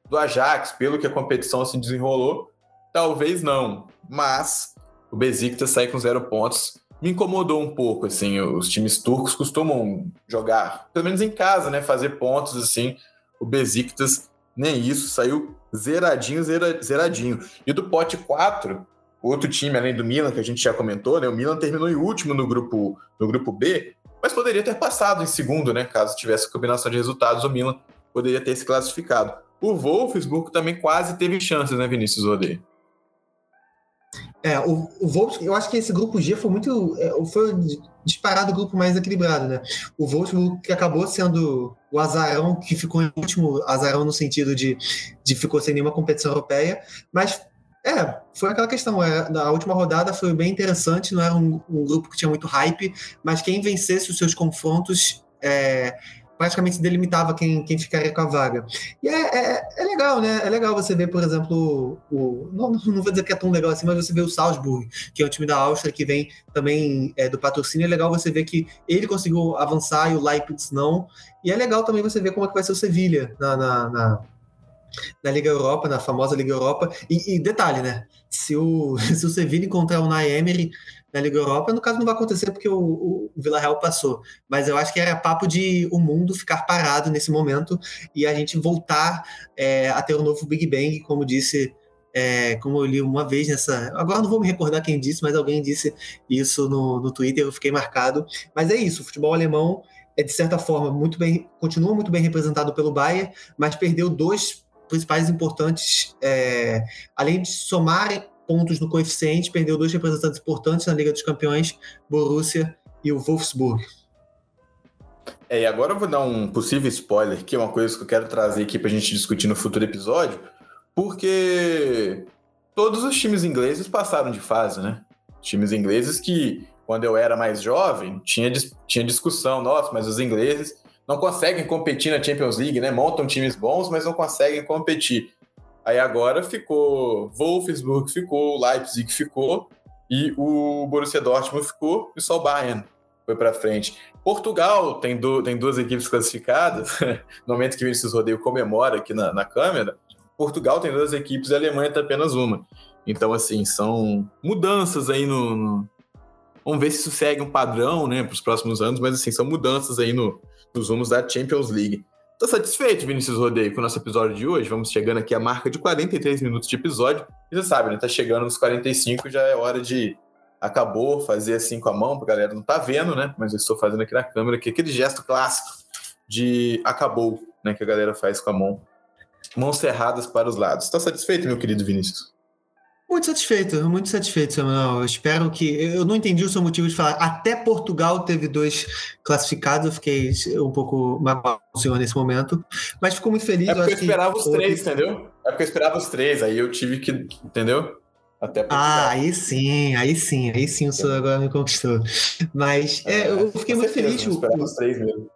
Do Ajax, pelo que a competição se desenrolou, talvez não. Mas o Besiktas sai com zero pontos me incomodou um pouco, assim, os times turcos costumam jogar, pelo menos em casa, né, fazer pontos, assim, o Besiktas nem isso, saiu zeradinho, zera, zeradinho. E do pote 4, outro time além do Milan, que a gente já comentou, né, o Milan terminou em último no grupo, no grupo B, mas poderia ter passado em segundo, né, caso tivesse combinação de resultados, o Milan poderia ter se classificado. O Wolfsburg também quase teve chances, né, Vinícius Odeio? É, o, o Wolfsburg, eu acho que esse grupo G foi muito. É, foi disparado o grupo mais equilibrado, né? O Wolfsburg que acabou sendo o azarão que ficou em último, azarão no sentido de, de ficou sem nenhuma competição europeia, mas é, foi aquela questão. É, na última rodada foi bem interessante, não era um, um, grupo que tinha muito hype, mas quem vencesse os seus confrontos é, praticamente delimitava quem, quem ficaria com a vaga. E é, é, é, legal, né? É legal você ver, por exemplo, o. Não, não vou dizer que é tão legal assim, mas você vê o Salzburg, que é um time da Áustria que vem também é, do patrocínio. É legal você ver que ele conseguiu avançar e o Leipzig não. E é legal também você ver como é que vai ser o Sevilha na, na, na na Liga Europa, na famosa Liga Europa. E, e, detalhe, né? Se o, se o Sevilla encontrar o Nay Emery na Liga Europa. No caso, não vai acontecer porque o, o Vila Real passou. Mas eu acho que era papo de o mundo ficar parado nesse momento e a gente voltar é, a ter um novo Big Bang, como disse. É, como eu li uma vez nessa. Agora não vou me recordar quem disse, mas alguém disse isso no, no Twitter, eu fiquei marcado. Mas é isso, o futebol alemão é, de certa forma, muito bem, continua muito bem representado pelo Bayern, mas perdeu dois principais importantes, é, além de somar pontos no coeficiente, perdeu dois representantes importantes na Liga dos Campeões, Borussia e o Wolfsburg. É, e agora eu vou dar um possível spoiler, que é uma coisa que eu quero trazer aqui para a gente discutir no futuro episódio, porque todos os times ingleses passaram de fase, né? Times ingleses que, quando eu era mais jovem, tinha, tinha discussão, nossa, mas os ingleses não conseguem competir na Champions League, né? Montam times bons, mas não conseguem competir. Aí agora ficou Wolfsburg ficou, Leipzig ficou e o Borussia Dortmund ficou e só o Bayern foi para frente. Portugal tem, do, tem duas equipes classificadas, no momento que o Vinícius Rodeio comemora aqui na, na câmera, Portugal tem duas equipes e a Alemanha tem apenas uma. Então, assim, são mudanças aí no, no... Vamos ver se isso segue um padrão, né, para os próximos anos, mas, assim, são mudanças aí no, nos rumos da Champions League. Tá satisfeito, Vinícius Rodeio, com o nosso episódio de hoje? Vamos chegando aqui à marca de 43 minutos de episódio. E você sabe, né? Tá chegando nos 45, já é hora de acabou, fazer assim com a mão, pra galera não tá vendo, né? Mas eu estou fazendo aqui na câmera, que é aquele gesto clássico de acabou, né? Que a galera faz com a mão. Mãos cerradas para os lados. Tá satisfeito, meu querido Vinícius? Muito satisfeito, muito satisfeito, Samuel. Eu espero que. Eu não entendi o seu motivo de falar. Até Portugal teve dois classificados, eu fiquei um pouco magoado com o senhor nesse momento. Mas fico muito feliz. É porque eu, eu esperava que... os três, entendeu? É porque eu esperava os três, aí eu tive que. Entendeu? Até Portugal. Ah, aí sim, aí sim, aí sim o senhor agora me conquistou. Mas é, eu fiquei muito feliz. Eu esperava os três mesmo.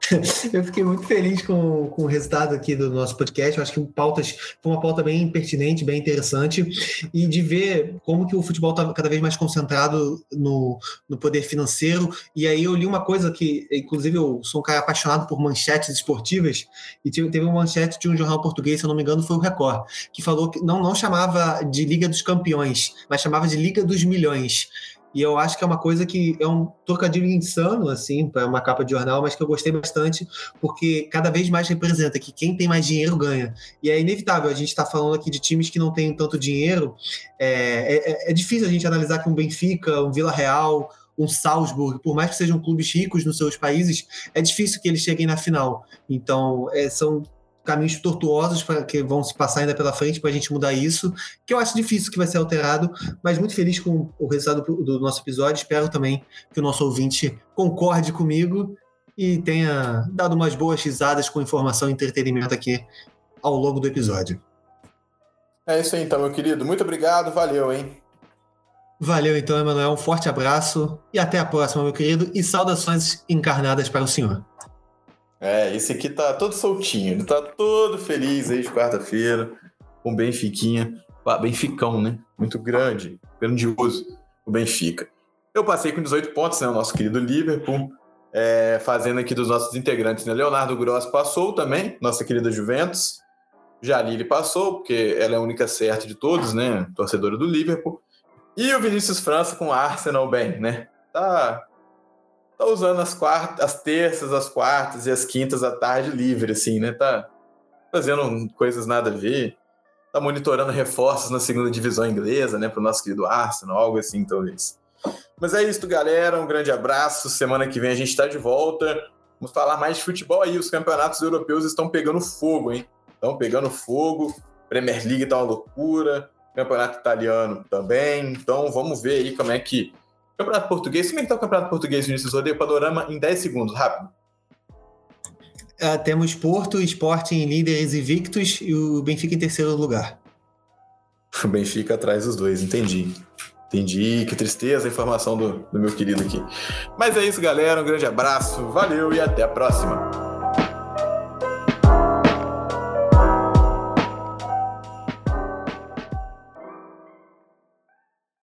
Eu fiquei muito feliz com, com o resultado aqui do nosso podcast. Eu acho que pautas, foi uma pauta bem pertinente, bem interessante, e de ver como que o futebol está cada vez mais concentrado no, no poder financeiro. E aí eu li uma coisa que, inclusive, eu sou um cara apaixonado por manchetes esportivas, e teve uma manchete de um jornal português, se eu não me engano, foi o Record, que falou que não, não chamava de Liga dos Campeões, mas chamava de Liga dos Milhões. E eu acho que é uma coisa que é um trocadilho insano, assim, para uma capa de jornal, mas que eu gostei bastante, porque cada vez mais representa que quem tem mais dinheiro ganha. E é inevitável, a gente está falando aqui de times que não têm tanto dinheiro. É, é, é difícil a gente analisar que um Benfica, um Vila Real, um Salzburg, por mais que sejam clubes ricos nos seus países, é difícil que eles cheguem na final. Então, é, são caminhos tortuosos para que vão se passar ainda pela frente para a gente mudar isso, que eu acho difícil que vai ser alterado, mas muito feliz com o resultado do nosso episódio. Espero também que o nosso ouvinte concorde comigo e tenha dado umas boas risadas com informação e entretenimento aqui ao longo do episódio. É isso aí então, meu querido. Muito obrigado, valeu, hein? Valeu então, Emanuel. Um forte abraço e até a próxima, meu querido, e saudações encarnadas para o senhor. É, esse aqui tá todo soltinho, ele tá todo feliz aí de quarta-feira, com Benfiquinha, Benficão, né? Muito grande, grandioso o Benfica. Eu passei com 18 pontos, né? O nosso querido Liverpool, é, fazendo aqui dos nossos integrantes, né? Leonardo Gross passou também, nossa querida Juventus. Jalili passou, porque ela é a única certa de todos, né? Torcedora do Liverpool. E o Vinícius França com Arsenal bem, né? Tá tá usando as quartas, as terças, as quartas e as quintas à tarde livre, assim, né? Tá fazendo coisas nada a ver. Tá monitorando reforços na segunda divisão inglesa, né? Pro nosso querido Arsenal, algo assim, talvez. Mas é isso, galera. Um grande abraço. Semana que vem a gente tá de volta. Vamos falar mais de futebol aí. Os campeonatos europeus estão pegando fogo, hein? Estão pegando fogo. Premier League tá uma loucura. Campeonato italiano também. Então vamos ver aí como é que Campeonato Português, como é que tá o Campeonato Português, Vinícius? Rodeio panorama em 10 segundos, rápido. Uh, temos Porto, Sporting líderes invictos e o Benfica em terceiro lugar. O Benfica atrás dos dois, entendi. Entendi, que tristeza a informação do, do meu querido aqui. Mas é isso, galera. Um grande abraço, valeu e até a próxima.